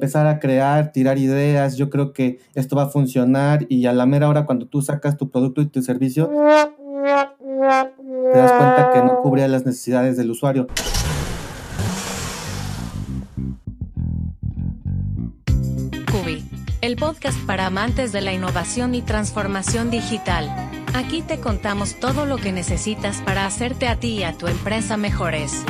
empezar a crear, tirar ideas, yo creo que esto va a funcionar y a la mera hora cuando tú sacas tu producto y tu servicio, te das cuenta que no cubría las necesidades del usuario. Cubi, el podcast para amantes de la innovación y transformación digital. Aquí te contamos todo lo que necesitas para hacerte a ti y a tu empresa mejores.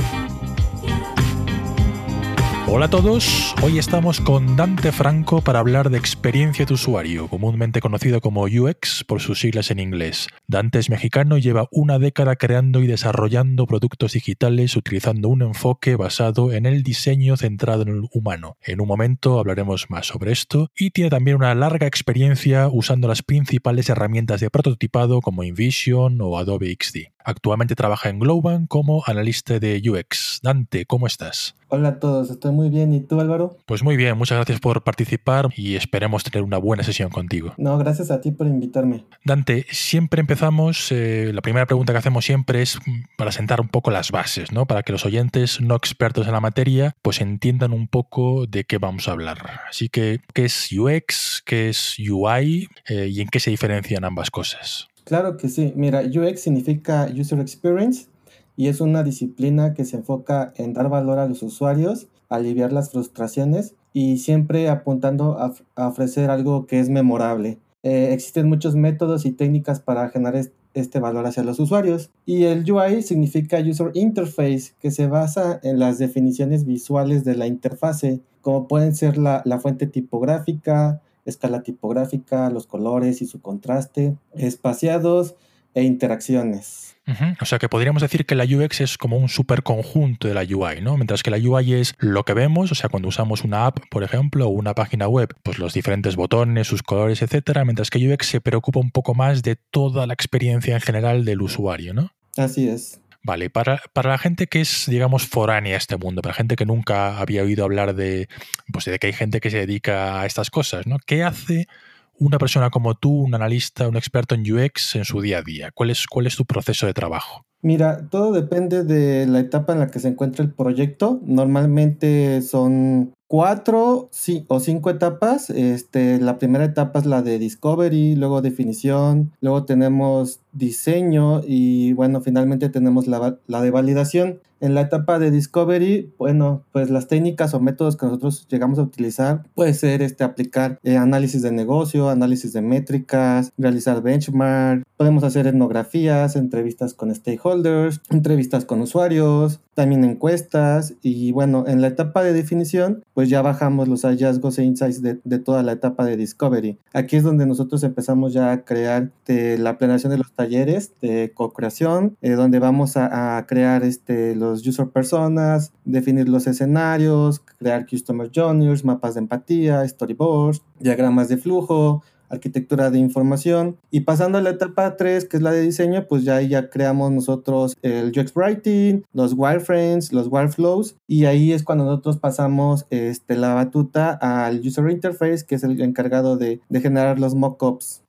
Hola a todos, hoy estamos con Dante Franco para hablar de experiencia de usuario, comúnmente conocido como UX por sus siglas en inglés. Dante es mexicano y lleva una década creando y desarrollando productos digitales utilizando un enfoque basado en el diseño centrado en el humano. En un momento hablaremos más sobre esto y tiene también una larga experiencia usando las principales herramientas de prototipado como InVision o Adobe XD. Actualmente trabaja en Globan como analista de UX. Dante, ¿cómo estás? Hola a todos, estoy muy bien. ¿Y tú, Álvaro? Pues muy bien, muchas gracias por participar y esperemos tener una buena sesión contigo. No, gracias a ti por invitarme. Dante, siempre empezamos, eh, la primera pregunta que hacemos siempre es para sentar un poco las bases, ¿no? Para que los oyentes no expertos en la materia pues entiendan un poco de qué vamos a hablar. Así que, ¿qué es UX? ¿Qué es UI? Eh, ¿Y en qué se diferencian ambas cosas? Claro que sí. Mira, UX significa User Experience y es una disciplina que se enfoca en dar valor a los usuarios, aliviar las frustraciones y siempre apuntando a, ofrecer algo que es memorable. Eh, existen muchos métodos y técnicas para generar este valor hacia los usuarios. Y el UI significa User Interface, que se basa en las definiciones visuales de la interfase, como pueden ser la fuente tipográfica, escala tipográfica, los colores y su contraste, espaciados e interacciones. O sea que podríamos decir que la UX es como un superconjunto de la UI, ¿no? Mientras que la UI es lo que vemos, o sea, cuando usamos una app, por ejemplo, o una página web, pues los diferentes botones, sus colores, etcétera, mientras que UX se preocupa un poco más de toda la experiencia en general del usuario, ¿no? Así es. Vale, para, para, la gente que es, digamos, foránea a este mundo, para la gente que nunca había oído hablar de, pues, de que hay gente que se dedica a estas cosas, ¿no? ¿Qué hace una persona como tú, un analista, un experto en UX en su día a día? ¿Cuál es, cuál es tu proceso de trabajo? Mira, todo depende de la etapa en la que se encuentra el proyecto. Normalmente son cuatro sí, o cinco etapas. Este, la primera etapa es la de discovery, luego definición, luego tenemos diseño y bueno, finalmente tenemos la, la, de validación. En la etapa de discovery, bueno, pues las técnicas o métodos que nosotros llegamos a utilizar puede ser este, aplicar eh, análisis de negocio, análisis de métricas, realizar benchmark, podemos hacer etnografías, entrevistas con stakeholders, entrevistas con usuarios, también encuestas y bueno, en la etapa de definición, pues ya bajamos los hallazgos e insights de, de toda la etapa de discovery. Aquí es donde nosotros empezamos ya a crear de la planeación de los talleres de co-creación, eh, donde vamos a, a, crear este, los user personas, definir los escenarios, crear customer journeys, mapas de empatía, storyboards, diagramas de flujo, arquitectura de información. Y pasando a la etapa 3, que es la de diseño, pues ya ahí ya creamos nosotros el UX Writing, los wireframes, los wireflows, y ahí es cuando nosotros pasamos este, la batuta al User Interface, que es el encargado de, de generar los mockups.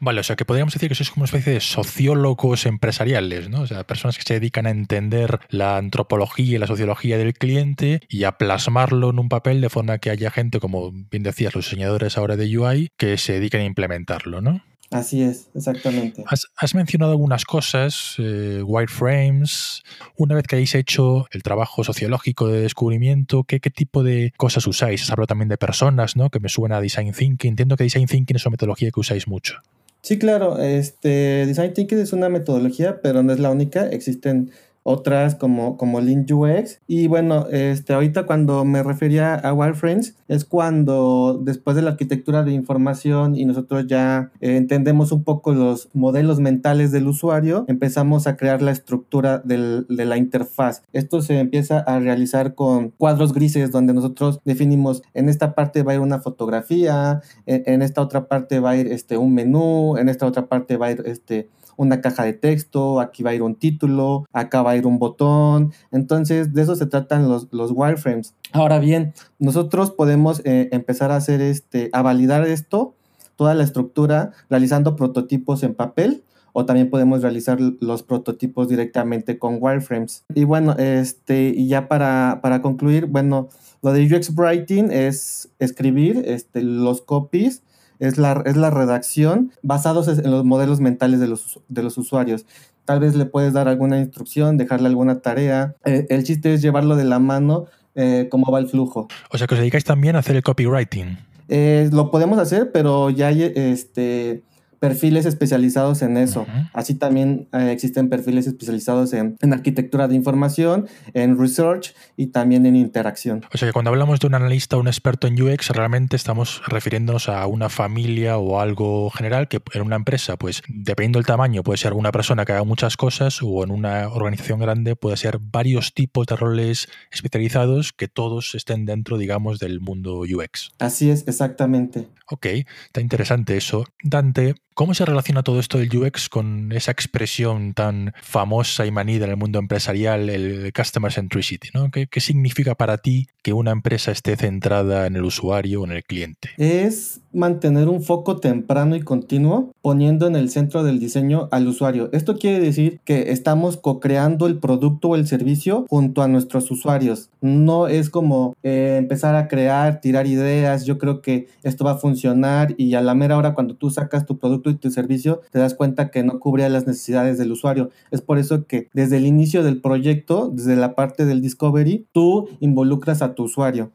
Vale, o sea que podríamos decir que sois como una especie de sociólogos empresariales, ¿no? O sea, personas que se dedican a entender la antropología y la sociología del cliente y a plasmarlo en un papel de forma que haya gente, como bien decías, los diseñadores ahora de UI, que se dediquen a implementarlo, ¿no? Así es, exactamente. Has, has mencionado algunas cosas, eh, wireframes. Una vez que hayáis hecho el trabajo sociológico de descubrimiento, ¿qué, ¿qué, tipo de cosas usáis? Has hablado también de personas, ¿no? Que me suena a Design Thinking. Entiendo que Design Thinking es una metodología que usáis mucho. Sí, claro. Este, Design Thinking es una metodología, pero no es la única. Existen otras como, como Lean UX. Y bueno, este, ahorita cuando me refería a wireframes es cuando después de la arquitectura de información y nosotros ya eh, entendemos un poco los modelos mentales del usuario, empezamos a crear la estructura del, de la interfaz. Esto se empieza a realizar con cuadros grises donde nosotros definimos en esta parte va a ir una fotografía, en, en esta otra parte va a ir este, un menú, en esta otra parte va a ir este, una caja de texto, aquí va a ir un título, acá va a ir un botón. Entonces, de eso se tratan los, los wireframes. Ahora bien, nosotros podemos eh, empezar a hacer este, a validar esto, toda la estructura, realizando prototipos en papel o también podemos realizar los prototipos directamente con wireframes. Y bueno, este, y ya para, para concluir, bueno, lo de UX Writing es escribir este, los copies es la, es la redacción basados en los modelos mentales de los, de los usuarios. Tal vez le puedes dar alguna instrucción, dejarle alguna tarea. Eh, el chiste es llevarlo de la mano, eh, cómo va el flujo. O sea que os dedicáis también a hacer el copywriting. Eh, lo podemos hacer, pero ya hay este, perfiles especializados en eso. Así también eh, existen perfiles especializados en, arquitectura de información, en research y también en interacción. O sea que cuando hablamos de un analista o un experto en UX, realmente estamos refiriéndonos a una familia o algo general que en una empresa, pues dependiendo del tamaño, puede ser una persona que haga muchas cosas o en una organización grande puede ser varios tipos de roles especializados que todos estén dentro, digamos, del mundo UX. Así es, exactamente. Ok, está interesante eso. Dante, ¿Cómo se relaciona todo esto del UX con esa expresión tan famosa y manida en el mundo empresarial, el customer centricity? ¿no? ¿Qué, ¿Qué, significa para ti que una empresa esté centrada en el usuario o en el cliente? Es mantener un foco temprano y continuo poniendo en el centro del diseño al usuario. Esto quiere decir que estamos co-creando el producto o el servicio junto a nuestros usuarios. No es como eh, empezar a crear, tirar ideas. Yo creo que esto va a funcionar y a la mera hora cuando tú sacas tu producto y tu servicio, te das cuenta que no cubría las necesidades del usuario. Es por eso que desde el inicio del proyecto, desde la parte del discovery, tú involucras a tu usuario.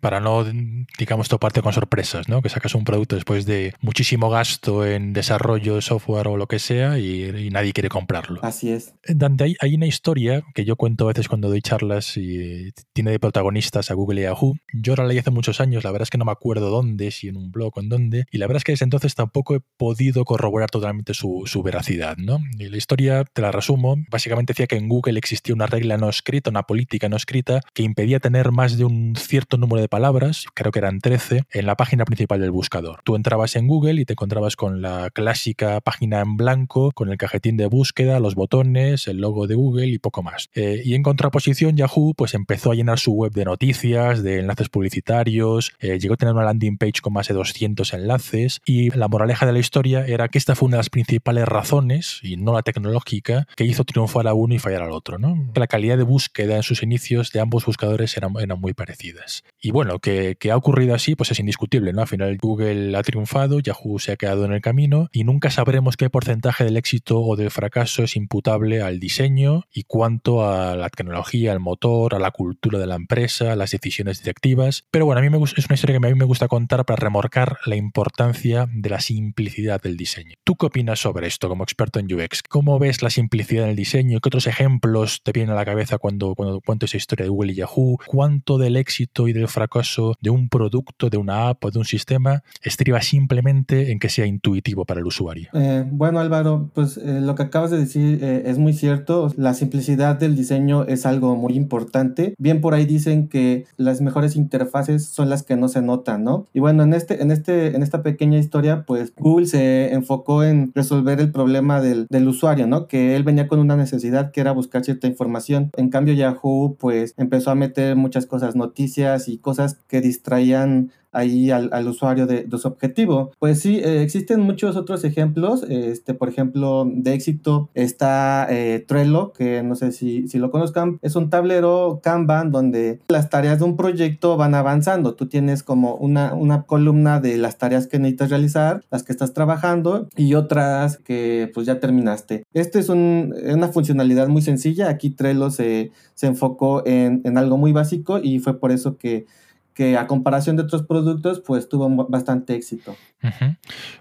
Para no, digamos, toparte con sorpresas, ¿no? Que sacas un producto después de muchísimo gasto en desarrollo de software o lo que sea y, nadie quiere comprarlo. Así es. Dante, hay, hay, una historia que yo cuento a veces cuando doy charlas y tiene de protagonistas a Google y a Yahoo. Yo la leí hace muchos años, la verdad es que no me acuerdo dónde, si en un blog o en dónde, y la verdad es que desde entonces tampoco he podido corroborar totalmente su, su veracidad, ¿no? Y la historia, te la resumo, básicamente decía que en Google existía una regla no escrita, una política no escrita, que impedía tener más de un cierto número de palabras, creo que eran 13, en la página principal del buscador. Tú entrabas en Google y te encontrabas con la clásica página en blanco, con el cajetín de búsqueda, los botones, el logo de Google y poco más. Eh, y en contraposición, Yahoo pues empezó a llenar su web de noticias, de enlaces publicitarios, eh, llegó a tener una landing page con más de 200 enlaces y la moraleja de la historia era que esta fue una de las principales razones, y no la tecnológica, que hizo triunfar a uno y fallar al otro. La calidad de búsqueda en sus inicios de ambos buscadores eran muy parecidas. Y bueno, que, ha ocurrido así, pues es indiscutible, ¿no? Al final Google ha triunfado, Yahoo se ha quedado en el camino y nunca sabremos qué porcentaje del éxito o del fracaso es imputable al diseño y cuánto a la tecnología, al motor, a la cultura de la empresa, a las decisiones directivas. Pero bueno, a mí me es una historia que a mí me gusta contar para remorcar la importancia de la simplicidad del diseño. ¿Tú qué opinas sobre esto como experto en UX? ¿Cómo ves la simplicidad en el diseño? ¿Qué otros ejemplos te vienen a la cabeza cuando, cuando cuento esa historia de Google y Yahoo? ¿Cuánto del éxito y del fracaso de un producto, de una app o de un sistema estriba simplemente en que sea intuitivo para el usuario. Eh, bueno, Álvaro, pues eh, lo que acabas de decir eh, es muy cierto. La simplicidad del diseño es algo muy importante. Bien por ahí dicen que las mejores interfaces son las que no se notan, ¿no? Y bueno, en, este, en, este, en esta pequeña historia, pues Google se enfocó en resolver el problema del, del usuario, ¿no? Que él venía con una necesidad que era buscar cierta información. En cambio, Yahoo, pues empezó a meter muchas cosas, noticias, y cosas que distraían ahí al, usuario de, su objetivo. Pues sí, eh, existen muchos otros ejemplos. Este, por ejemplo, de éxito está eh, Trello, que no sé si, si, lo conozcan. Es un tablero Kanban donde las tareas de un proyecto van avanzando. Tú tienes como una, una columna de las tareas que necesitas realizar, las que estás trabajando y otras que pues ya terminaste. Este es una funcionalidad muy sencilla. Aquí Trello se, se enfocó en, en algo muy básico y fue por eso que que a comparación de otros productos, pues tuvo bastante éxito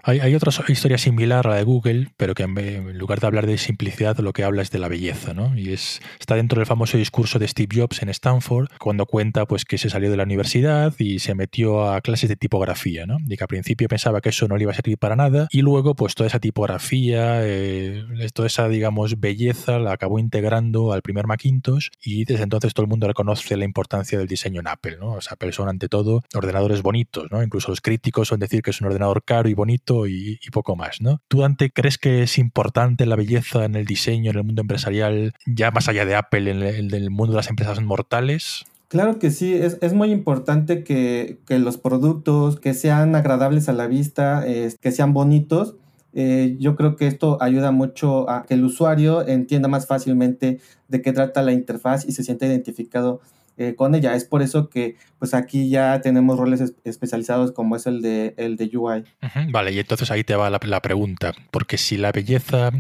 hay, otra historia similar a la de Google, pero que en, lugar de hablar de simplicidad, lo que habla es de la belleza, ¿no? Y es, está dentro del famoso discurso de Steve Jobs en Stanford, cuando cuenta pues, que se salió de la universidad y se metió a clases de tipografía, ¿no? Y que al principio pensaba que eso no le iba a servir para nada, y luego, pues toda esa tipografía, eh, toda esa, digamos, belleza la acabó integrando al primer Macintosh, y desde entonces todo el mundo reconoce la importancia del diseño en Apple, ¿no? O sea, Apple son ante todo ordenadores bonitos, ¿no? Incluso los críticos son decir que es un ordenador caro y bonito y, poco más, ¿no? ¿Tú, Dante, crees que es importante la belleza en el diseño, en el mundo empresarial, ya más allá de Apple, en el, mundo de las empresas mortales? Claro que sí, es, muy importante que, los productos que sean agradables a la vista, que sean bonitos, eh, yo creo que esto ayuda mucho a que el usuario entienda más fácilmente de qué trata la interfaz y se sienta identificado eh, con ella. Es por eso que pues aquí ya tenemos roles especializados como es el de, el de UI. vale, y entonces ahí te va la, pregunta, porque si la belleza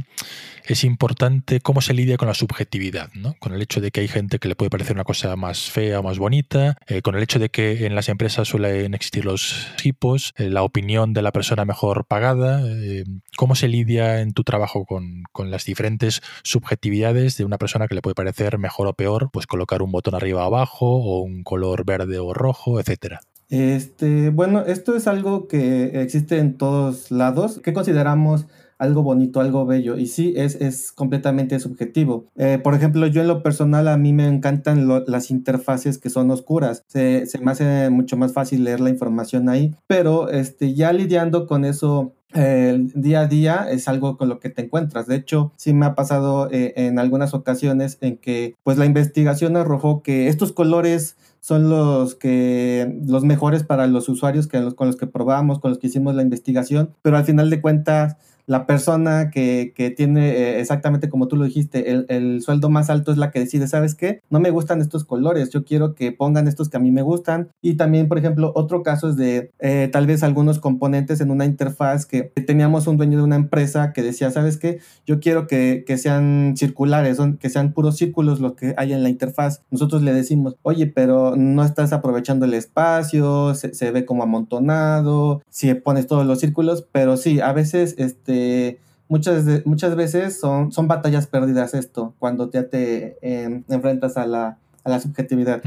es importante cómo se lidia con la subjetividad, ¿no? con el hecho de que hay gente que le puede parecer una cosa más fea o más bonita, eh, con el hecho de que en las empresas suelen existir los tipos, eh, la opinión de la persona mejor pagada, cómo se lidia en tu trabajo con, con, las diferentes subjetividades de una persona que le puede parecer mejor o peor, pues colocar un botón arriba o abajo o un color verde o rojo, etcétera. Este, bueno, esto es algo que existe en todos lados. ¿Qué consideramos algo bonito, algo bello. Y sí, es, es completamente subjetivo. Eh, por ejemplo, yo en lo personal a mí me encantan las interfaces que son oscuras. Se, se, me hace mucho más fácil leer la información ahí. Pero este, ya lidiando con eso el día a día es algo con lo que te encuentras. De hecho, sí me ha pasado eh, en algunas ocasiones en que pues la investigación arrojó que estos colores son los que los mejores para los usuarios que los, con los que probamos, con los que hicimos la investigación, pero al final de cuentas la persona que, que tiene eh, exactamente como tú lo dijiste, el, el, sueldo más alto es la que decide, ¿sabes qué? No me gustan estos colores, yo quiero que pongan estos que a mí me gustan. Y también, por ejemplo, otro caso es de eh, tal vez algunos componentes en una interfaz que teníamos un dueño de una empresa que decía, ¿sabes qué? Yo quiero que, que sean circulares, que sean puros círculos lo que hay en la interfaz. Nosotros le decimos, oye, pero no estás aprovechando el espacio, se, se ve como amontonado, si pones todos los círculos, pero sí, a veces este este, muchas, muchas veces son, son batallas perdidas esto, cuando ya te em, enfrentas a la, a la subjetividad.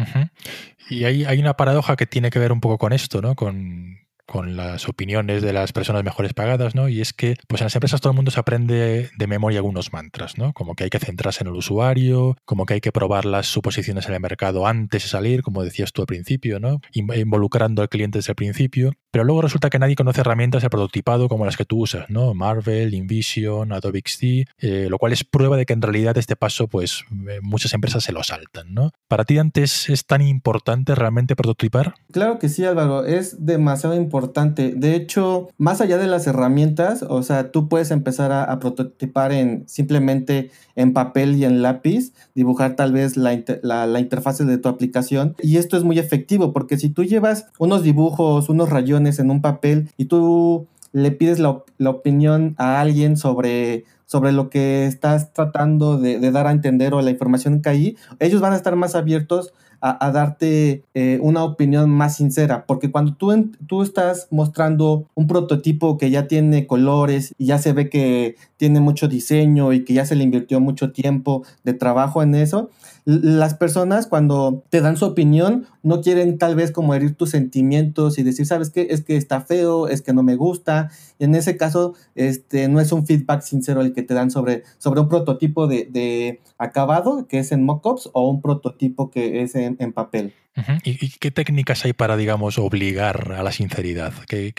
Y hay, hay, una paradoja que tiene que ver un poco con esto, ¿no? Con, con las opiniones de las personas mejores pagadas, ¿no? Y es que pues en las empresas todo el mundo se aprende de memoria algunos mantras, ¿no? Como que hay que centrarse en el usuario, como que hay que probar las suposiciones en el mercado antes de salir, como decías tú al principio, ¿no? Involucrando al cliente desde el principio. Pero luego resulta que nadie conoce herramientas de prototipado como las que tú usas, ¿no? Marvel, InVision, Adobe XD, eh, lo cual es prueba de que en realidad este paso, pues eh, muchas empresas se lo saltan, ¿no? ¿Para ti antes es tan importante realmente prototipar? Claro que sí, Álvaro, es demasiado importante. De hecho, más allá de las herramientas, o sea, tú puedes empezar a, prototipar en simplemente en papel y en lápiz, dibujar tal vez la, la, la interfase de tu aplicación. Y esto es muy efectivo porque si tú llevas unos dibujos, unos rayones en un papel y tú le pides la, la opinión a alguien sobre sobre lo que estás tratando de, dar a entender o la información que hay, ellos van a estar más abiertos a, darte eh, una opinión más sincera, porque cuando tú, tú estás mostrando un prototipo que ya tiene colores y ya se ve que tiene mucho diseño y que ya se le invirtió mucho tiempo de trabajo en eso, las personas cuando te dan su opinión no quieren tal vez como herir tus sentimientos y decir, ¿sabes qué? Es que está feo, es que no me gusta. Y en ese caso, este, no es un feedback sincero el que te dan sobre, sobre un prototipo de, de acabado, que es en mockups, o un prototipo que es en, en papel. ¿Y, qué técnicas hay para, digamos, obligar a la sinceridad? de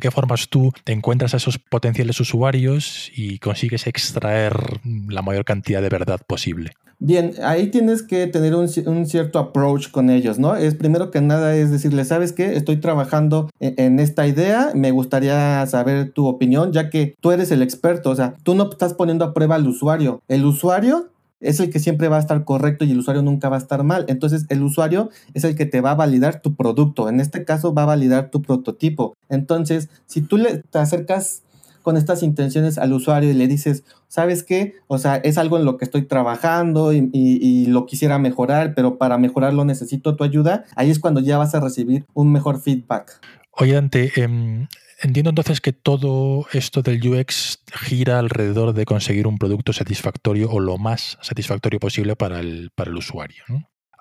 qué formas tú te encuentras a esos potenciales usuarios y consigues extraer la mayor cantidad de verdad posible? Bien, ahí tienes que tener un, cierto approach con ellos, ¿no? Es primero que nada es decirle, ¿sabes qué? Estoy trabajando en, en, esta idea, me gustaría saber tu opinión, ya que tú eres el experto, o sea, tú no estás poniendo a prueba al usuario, el usuario es el que siempre va a estar correcto y el usuario nunca va a estar mal. Entonces el usuario es el que te va a validar tu producto. En este caso va a validar tu prototipo. Entonces, si tú le, te acercas con estas intenciones al usuario y le dices, ¿sabes qué? O sea, es algo en lo que estoy trabajando y, lo quisiera mejorar, pero para mejorarlo necesito tu ayuda, ahí es cuando ya vas a recibir un mejor feedback. Oye, eh, Entiendo entonces que todo esto del UX gira alrededor de conseguir un producto satisfactorio o lo más satisfactorio posible para el, para el usuario.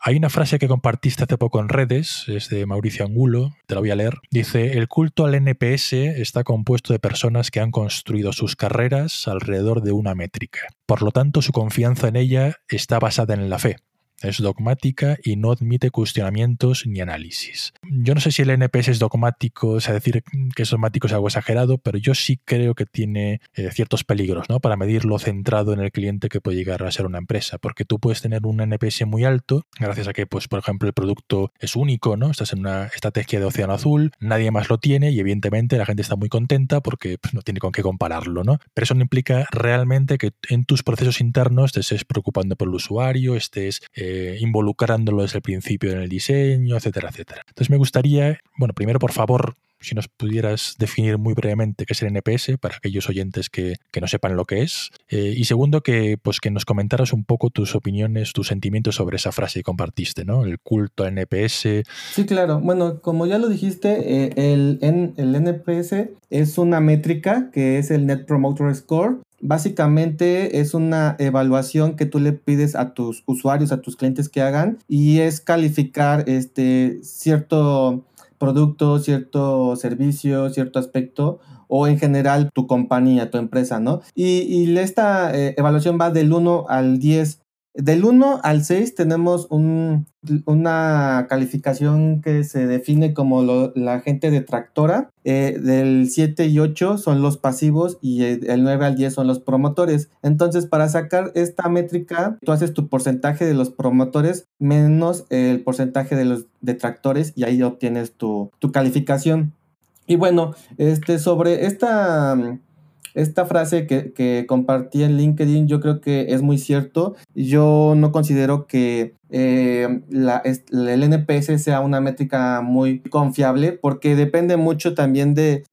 Hay una frase que compartiste hace poco en redes, es de Mauricio Angulo, te la voy a leer. Dice, el culto al NPS está compuesto de personas que han construido sus carreras alrededor de una métrica. Por lo tanto, su confianza en ella está basada en la fe. Es dogmática y no admite cuestionamientos ni análisis. Yo no sé si el NPS es dogmático, o sea, decir que es dogmático es algo exagerado, pero yo sí creo que tiene eh, ciertos peligros, ¿no? Para medir lo centrado en el cliente que puede llegar a ser una empresa, porque tú puedes tener un NPS muy alto gracias a que, pues, por ejemplo, el producto es único, ¿no? Estás en una estrategia de océano azul, nadie más lo tiene y evidentemente la gente está muy contenta porque pues, no tiene con qué compararlo, ¿no? Pero eso no implica realmente que en tus procesos internos te estés preocupando por el usuario, estés eh, involucrándolo desde el principio en el diseño, etcétera, etcétera. Entonces me gustaría, bueno, primero por favor, si nos pudieras definir muy brevemente qué es el NPS para aquellos oyentes que, no sepan lo que es. Eh, y segundo, que, pues, que nos comentaras un poco tus opiniones, tus sentimientos sobre esa frase que compartiste, ¿no? El culto al NPS. Sí, claro. Bueno, como ya lo dijiste, eh, el NPS es una métrica que es el Net Promoter Score Básicamente es una evaluación que tú le pides a tus usuarios, a tus clientes que hagan y es calificar este cierto producto, cierto servicio, cierto aspecto o en general tu compañía, tu empresa, ¿no? Y, esta eh, evaluación va del 1 al 10 del 1 al 6 tenemos una calificación que se define como la gente detractora. Eh, del 7 y 8 son los pasivos y el 9 al 10 son los promotores. Entonces, para sacar esta métrica, tú haces tu porcentaje de los promotores menos el porcentaje de los detractores y ahí obtienes tu, tu calificación. Y bueno, este, sobre esta esta frase que, compartí en LinkedIn yo creo que es muy cierto. Yo no considero que eh, el NPS sea una métrica muy confiable porque depende mucho también de,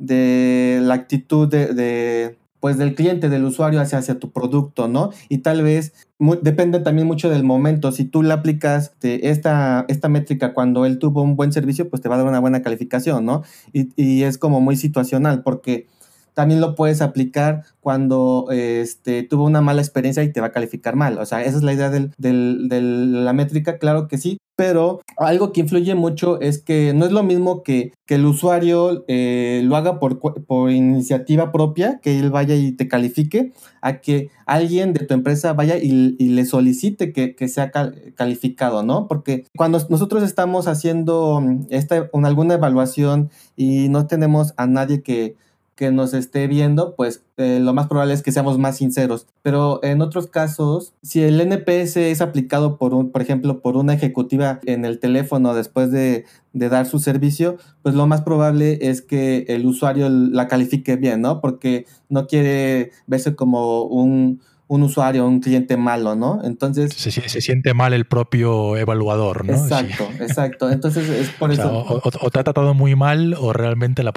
la actitud de, pues del cliente, del usuario hacia, hacia tu producto, ¿no? Y tal vez depende también mucho del momento. Si tú le aplicas esta, esta métrica cuando él tuvo un buen servicio, pues te va a dar una buena calificación, ¿no? Y, y es como muy situacional porque también lo puedes aplicar cuando este, tuvo una mala experiencia y te va a calificar mal. O sea, esa es la idea de la métrica, claro que sí, pero algo que influye mucho es que no es lo mismo que, que el usuario eh, lo haga por, por, iniciativa propia, que él vaya y te califique, a que alguien de tu empresa vaya y, le solicite que, que sea calificado, ¿no? Porque cuando nosotros estamos haciendo esta, alguna evaluación y no tenemos a nadie que que nos esté viendo, pues eh, lo más probable es que seamos más sinceros. Pero en otros casos, si el NPS es aplicado por un, por ejemplo, por una ejecutiva en el teléfono después de, de dar su servicio, pues lo más probable es que el usuario la califique bien, ¿no? Porque no quiere verse como un, un usuario, un cliente malo, ¿no? Entonces... Se, siente mal el propio evaluador, ¿no? Exacto, exacto. Entonces es por eso... O, te ha tratado muy mal o realmente la,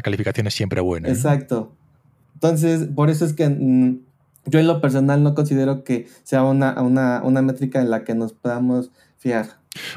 calificación es siempre buena. Exacto. Entonces, por eso es que mm, yo en lo personal no considero que sea una, una, una métrica en la que nos podamos fiar.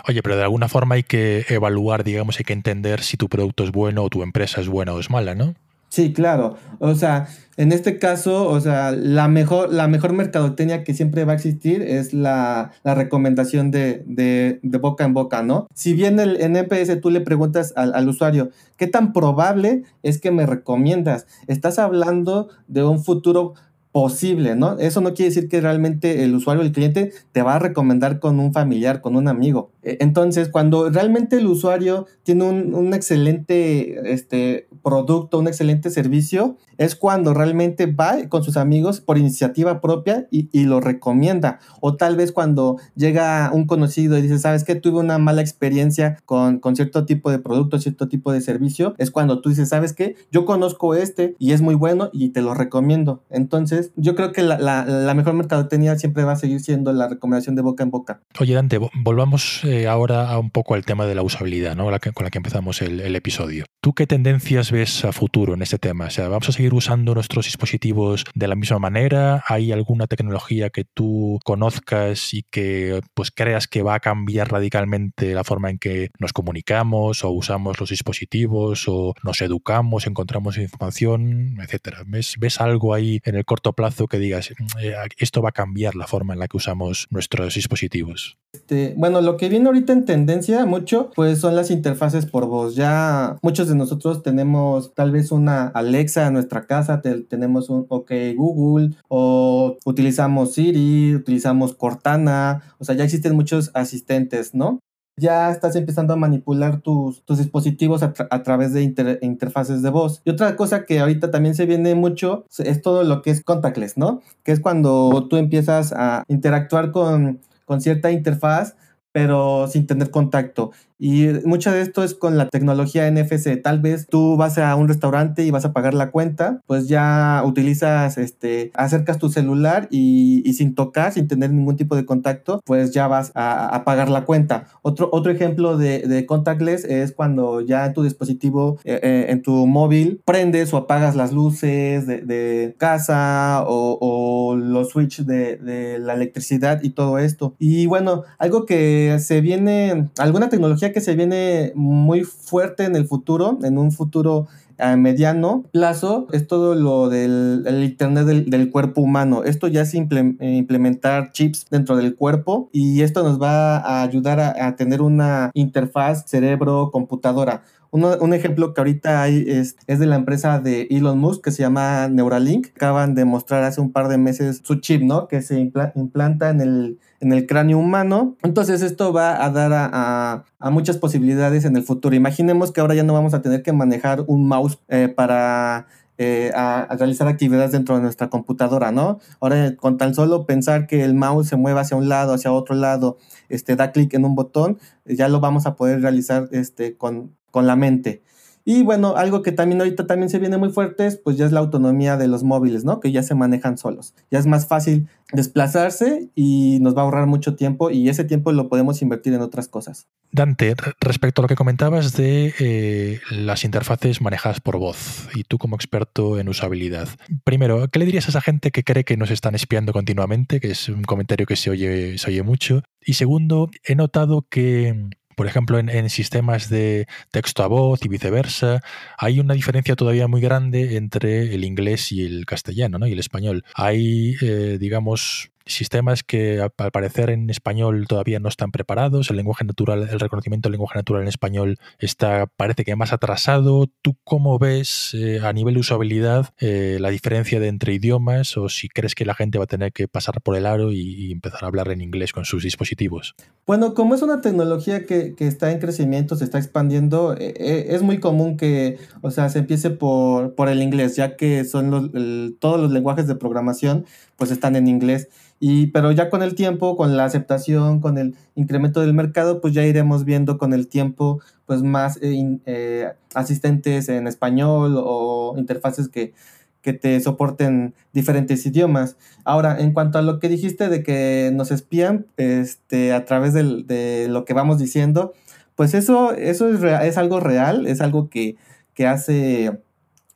Oye, pero de alguna forma hay que evaluar, digamos, hay que entender si tu producto es bueno o tu empresa es buena o es mala, ¿no? Sí, claro. O sea, en este caso, o sea, la mejor, la mejor mercadotecnia que siempre va a existir es la, recomendación de, de, boca en boca, ¿no? Si bien el, en NPS tú le preguntas al, al, usuario, ¿qué tan probable es que me recomiendas? Estás hablando de un futuro posible, ¿no? Eso no quiere decir que realmente el usuario, el cliente, te va a recomendar con un familiar, con un amigo. E, entonces, cuando realmente el usuario tiene un, excelente este, producto, un excelente servicio, es cuando realmente va con sus amigos por iniciativa propia y, lo recomienda. O tal vez cuando llega un conocido y dice, sabes que tuve una mala experiencia con, con cierto tipo de producto, cierto tipo de servicio, es cuando tú dices, sabes que yo conozco este y es muy bueno y te lo recomiendo. Entonces, yo creo que la, la, mejor mercadotecnia siempre va a seguir siendo la recomendación de boca en boca. Oye, Dante, volvamos eh, ahora a un poco al tema de la usabilidad, ¿no? con la que empezamos el, episodio. ¿Tú qué tendencias ves a futuro en este tema? O sea, ¿vamos a seguir usando nuestros dispositivos de la misma manera? ¿Hay alguna tecnología que tú conozcas y que pues creas que va a cambiar radicalmente la forma en que nos comunicamos o usamos los dispositivos o nos educamos, encontramos información, etcétera? ¿Ves, ves algo ahí en el corto plazo que digas, eh, esto va a cambiar la forma en la que usamos nuestros dispositivos? Este, bueno, lo que viene ahorita en tendencia mucho, pues son las interfaces por voz. Ya muchos de nosotros tenemos tal vez una Alexa en nuestra casa, tenemos un OK Google o utilizamos Siri, utilizamos Cortana, o sea, ya existen muchos asistentes, ¿no? ya estás empezando a manipular tus, tus dispositivos a, través de interfaces de voz. Y otra cosa que ahorita también se viene mucho es todo lo que es contactless, ¿no? Que es cuando tú empiezas a interactuar con, con cierta interfaz pero sin tener contacto. Y mucho de esto es con la tecnología NFC. Tal vez tú vas a un restaurante y vas a pagar la cuenta, pues ya utilizas, este, acercas tu celular y, sin tocar, sin tener ningún tipo de contacto, pues ya vas a, pagar la cuenta. Otro, otro ejemplo de, contactless es cuando ya tu dispositivo, eh, eh, en tu móvil, prendes o apagas las luces de, casa o, los switches de, de la electricidad y todo esto. Y bueno, algo que se viene, alguna tecnología que se viene muy fuerte en el futuro, en un futuro a mediano plazo es todo lo del Internet del, cuerpo humano. Esto ya es implementar chips dentro del cuerpo y esto nos va a ayudar a, tener una interfaz cerebro-computadora. Un ejemplo que ahorita hay es, de la empresa de Elon Musk que se llama Neuralink. Acaban de mostrar hace un par de meses su chip, ¿no? Que se implanta en el en el cráneo humano. Entonces esto va a dar a, muchas posibilidades en el futuro. Imaginemos que ahora ya no vamos a tener que manejar un mouse eh, para eh, realizar actividades dentro de nuestra computadora, ¿no? Ahora con tan solo pensar que el mouse se mueva hacia un lado, hacia otro lado, este, da clic en un botón, ya lo vamos a poder realizar este, con, con la mente. Y bueno, algo que también ahorita también se viene muy fuerte, pues ya es la autonomía de los móviles, ¿no? Que ya se manejan solos. Ya es más fácil desplazarse y nos va a ahorrar mucho tiempo y ese tiempo lo podemos invertir en otras cosas. Dante, respecto a lo que comentabas de eh, las interfaces manejadas por voz y tú como experto en usabilidad, primero, ¿qué le dirías a esa gente que cree que nos están espiando continuamente? Que es un comentario que se oye, se oye mucho. Y segundo, he notado que por ejemplo, en, sistemas de texto a voz y viceversa, hay una diferencia todavía muy grande entre el inglés y el castellano, ¿no? Y el español. Hay, eh, digamos, sistemas que al parecer en español todavía no están preparados, el lenguaje natural, el reconocimiento del lenguaje natural en español está, parece que más atrasado. ¿Tú cómo ves eh, a nivel de usabilidad eh, la diferencia de entre idiomas o si crees que la gente va a tener que pasar por el aro y, empezar a hablar en inglés con sus dispositivos? Bueno, como es una tecnología que, está en crecimiento, se está expandiendo, eh, es muy común que, o sea, se empiece por, por el inglés, ya que son todos los lenguajes de programación, pues están en inglés. Y, pero ya con el tiempo, con la aceptación, con el incremento del mercado, pues ya iremos viendo con el tiempo pues más eh, eh, asistentes en español o interfaces que, que te soporten diferentes idiomas. Ahora, en cuanto a lo que dijiste de que nos espían este, a través de lo que vamos diciendo, pues eso, eso es, es algo real, es algo que, que hace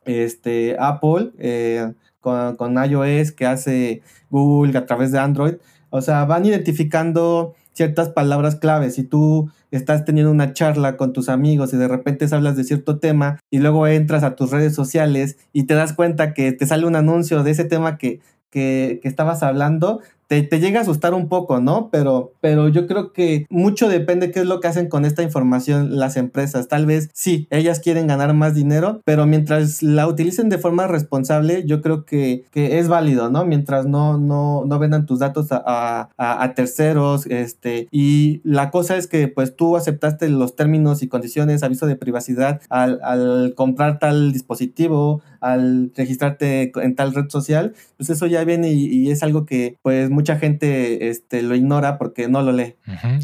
este, Apple. Eh, con, iOS, que hace Google a través de Android. O sea, van identificando ciertas palabras claves. Si tú estás teniendo una charla con tus amigos y de repente hablas de cierto tema y luego entras a tus redes sociales y te das cuenta que te sale un anuncio de ese tema que, que, que estabas hablando, te, llega a asustar un poco, ¿no? Pero, pero yo creo que mucho depende qué es lo que hacen con esta información las empresas. Tal vez sí, ellas quieren ganar más dinero, pero mientras la utilicen de forma responsable, yo creo que, que es válido, ¿no? Mientras no, no, no vendan tus datos a, a, terceros, este, y la cosa es que pues tú aceptaste los términos y condiciones, aviso de privacidad al, al comprar tal dispositivo, al registrarte en tal red social, pues eso ya viene y, y es algo que pues mucha gente este, lo ignora porque no lo lee.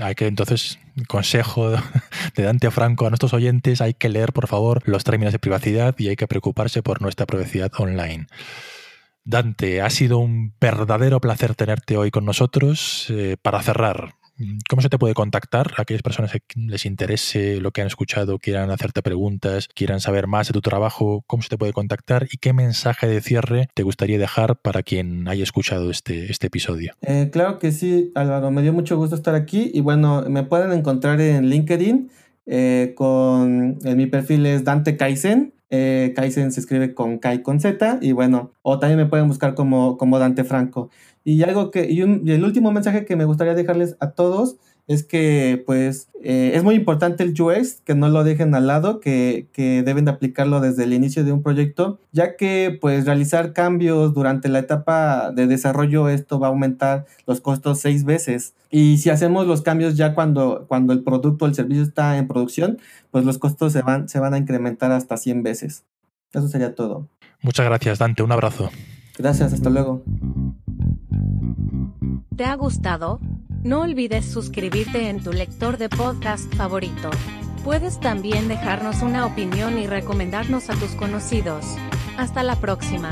Hay que entonces, consejo de Dante Franco a nuestros oyentes, hay que leer por favor los términos de privacidad y hay que preocuparse por nuestra privacidad online. Dante, ha sido un verdadero placer tenerte hoy con nosotros. Eh, para cerrar, ¿Cómo se te puede contactar a aquellas personas que les interese lo que han escuchado, quieran hacerte preguntas, quieran saber más de tu trabajo? ¿Cómo se te puede contactar y qué mensaje de cierre te gustaría dejar para quien haya escuchado este, este episodio? Eh, claro que sí, Álvaro, me dio mucho gusto estar aquí y bueno, me pueden encontrar en LinkedIn eh, con mi perfil es Dante Kaizen. Eh, Kaizen se escribe con Kai con Z y bueno, o también me pueden buscar como, como Dante Franco. Y algo que, y, el último mensaje que me gustaría dejarles a todos es que pues eh, es muy importante el UX, que no lo dejen al lado, que, que, deben de aplicarlo desde el inicio de un proyecto, ya que pues realizar cambios durante la etapa de desarrollo esto va a aumentar los costos seis veces. Y si hacemos los cambios ya cuando, cuando el producto o el servicio está en producción, pues los costos se van, se van a incrementar hasta 100 veces. Eso sería todo. Muchas gracias, Dante. Un abrazo. Gracias, hasta luego. ¿Te ha gustado? No olvides suscribirte en tu lector de podcast favorito. Puedes también dejarnos una opinión y recomendarnos a tus conocidos. Hasta la próxima.